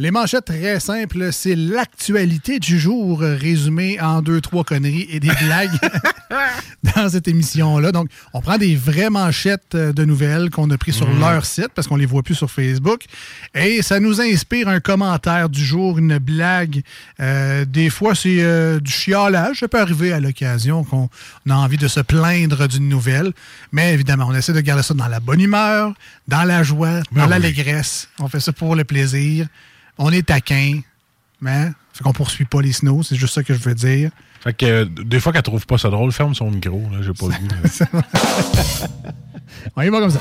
Les manchettes très simples, c'est l'actualité du jour résumée en deux, trois conneries et des blagues dans cette émission-là. Donc, on prend des vraies manchettes euh, de nouvelles qu'on a pris sur Mm. leur site parce qu'on les voit plus sur Facebook. Et ça nous inspire un commentaire du jour, une blague. Euh, des fois, c'est euh, du chiolage. Ça peut arriver à l'occasion qu'on a envie de se plaindre d'une nouvelle. Mais évidemment, on essaie de garder ça dans la bonne humeur, dans la joie, dans Ben oui. l'allégresse. On fait ça pour le plaisir. On est taquin, mais fait qu'on poursuit pas les snows, c'est juste ça que je veux dire. Fait que euh, des fois qu'elle trouve pas ça drôle, ferme son micro. Là, j'ai pas goût. On y va comme ça.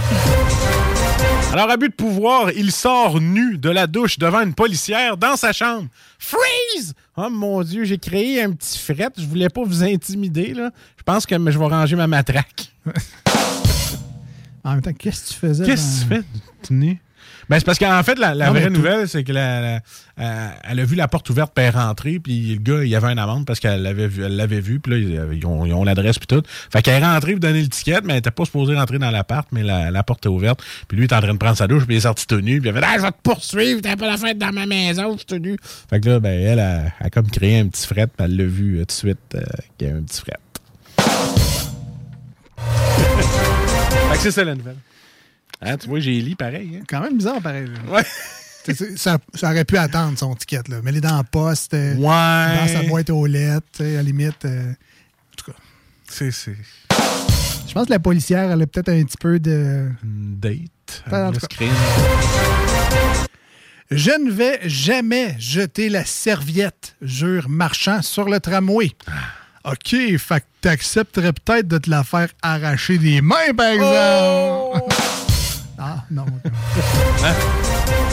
Alors, abus de pouvoir, il sort nu de la douche devant une policière dans sa chambre. Freeze! Oh mon Dieu, j'ai créé un petit fret. Je voulais pas vous intimider. Là. Je pense que je vais ranger ma matraque. En même temps, qu'est-ce que tu faisais? Qu'est-ce que dans- tu fais, tu? Ben, c'est parce qu'en fait, la, la Non, mais vraie nouvelle, c'est que la- la- euh, elle a vu la porte ouverte, puis elle est rentrée, puis le gars, il y avait une amende parce qu'elle l'avait vu, elle l'avait vu, puis là, ils- ils ont, ils ont l'adresse, puis tout. Fait qu'elle est rentrée pour donner le ticket, mais elle était pas supposée rentrer dans l'appart, mais la, la porte est ouverte. Puis lui, il est en train de prendre sa douche, puis il est sorti tout nu, puis il a fait Ah, je vais te poursuivre, t'as pas la fête dans ma maison, je suis tout nu. Fait que là, ben, elle a, a comme créé un petit fret, puis elle l'a vu euh, tout de suite euh, qu'il y a un petit fret. fait que c'est ça la nouvelle. Hein, tu vois, j'ai lit pareil. Hein? Quand même bizarre, pareil. là. Ouais. Ça, ça aurait pu attendre son ticket. Là. Mais il est dans la poste, euh, Ouais. dans sa boîte aux lettres, à la limite. euh, en tout cas, C'est, c'est je pense que la policière, elle a peut-être un petit peu de. date. Pas en le tout cas. screen. Je ne vais jamais jeter la serviette, jure marchand, sur le tramway. OK, fait que t'accepterais peut-être de te la faire arracher des mains, par exemple. Ah, non.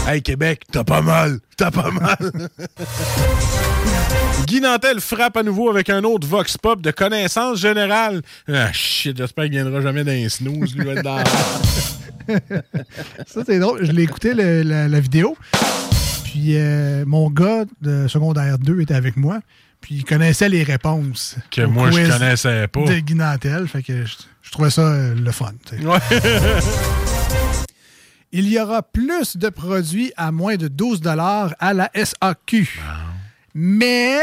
Hey, Québec, t'as pas mal. T'as pas mal. Guy Nantel frappe à nouveau avec un autre Vox Pop de connaissance générale. Ah, shit, j'espère qu'il viendra jamais dans un snooze, lui, dans Ça, c'est drôle. Je l'ai écouté, le- la, la vidéo. Puis euh, mon gars de secondaire 2 était avec moi. Puis il connaissait les réponses. Que moi, je connaissais pas. De Guy Nantel. Fait que je, je trouvais ça euh, le fun. Ouais. Il y aura plus de produits à moins de 12 à la SAQ. Mais,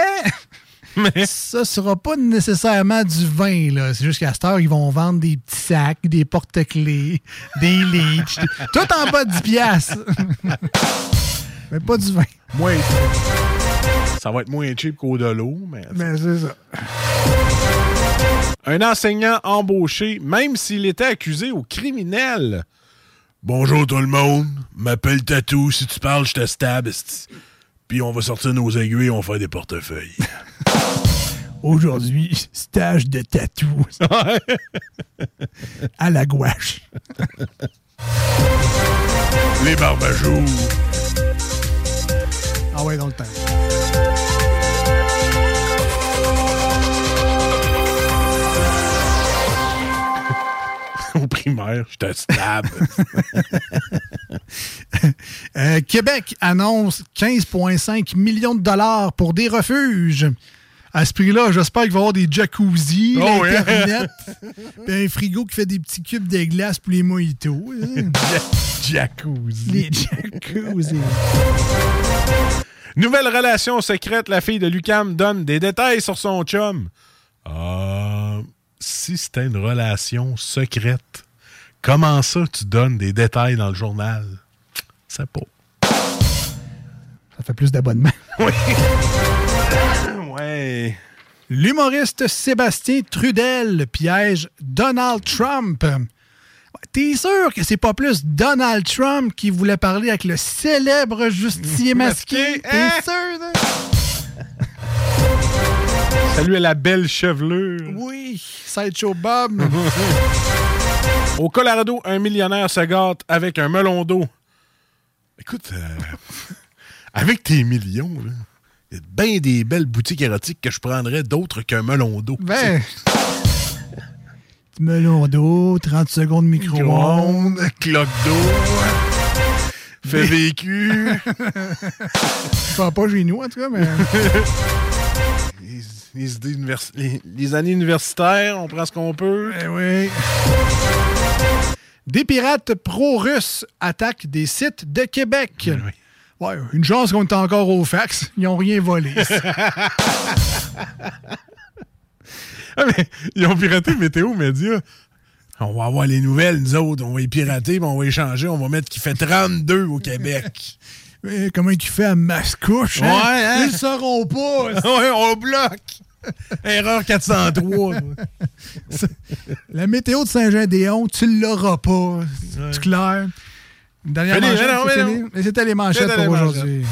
ça sera pas nécessairement du vin. là. C'est juste qu'à cette heure, ils vont vendre des petits sacs, des porte-clés, des leads, tout en bas de 10 piastres. mais pas du vin. Moins Ça va être moins cheap qu'au de l'eau, mais... Mais c'est ça. Un enseignant embauché, même s'il était accusé au criminel. Bonjour tout le monde, m'appelle Tatou, si tu parles, je te stab. Puis on va sortir nos aiguilles, on va faire des portefeuilles. Aujourd'hui, stage de tatou. à la gouache. Les barbajoux. Je te stab. Euh, Québec annonce 15,5 millions de dollars pour des refuges. À ce prix-là, j'espère qu'il va y avoir des jacuzzi, Oh, ouais. un frigo qui fait des petits cubes de glace pour les mojitos. hein. Jacuzzi. les jacuzzi. Nouvelle relation secrète, la fille de Lucam donne des détails sur son chum. Ah, si c'était une relation secrète, comment ça tu donnes des détails dans le journal? C'est pas. Ça fait plus d'abonnements. Oui. ouais. L'humoriste Sébastien Trudel piège Donald Trump. T'es sûr que c'est pas plus Donald Trump qui voulait parler avec le célèbre justicier masqué? T'es hein? sûr? là? Salut à la belle chevelure. Oui, Sideshow Bob. Au Colorado, un millionnaire se gâte avec un melon d'eau. Écoute, euh, avec tes millions, là, il y a bien des belles boutiques érotiques que je prendrais d'autres qu'un melon d'eau. Ben. Petit melon d'eau, 30 secondes micro-ondes. Cloque d'eau, fait vécu. Je parle pas chez nous, en tout cas, mais. Les, les idées univers- les- les années universitaires, on prend ce qu'on peut. Eh oui. Des pirates pro-russes attaquent des sites de Québec. Oui. Ouais, une chance qu'on est encore au fax. Ils n'ont rien volé. ah, mais ils ont piraté Météo Média. On va avoir les nouvelles, nous autres. On va les pirater, puis on va les changer. On va mettre qu'il fait 32 au Québec. Comment tu fais à Mascouche? Hein? Ouais, hein? Ils ne sauront pas. ouais, on bloque. Erreur 403. La météo de Saint-Jean-des-Hontes, tu ne l'auras pas. C'est clair. Une dernière manchette, mais c'était les manchettes pour aujourd'hui.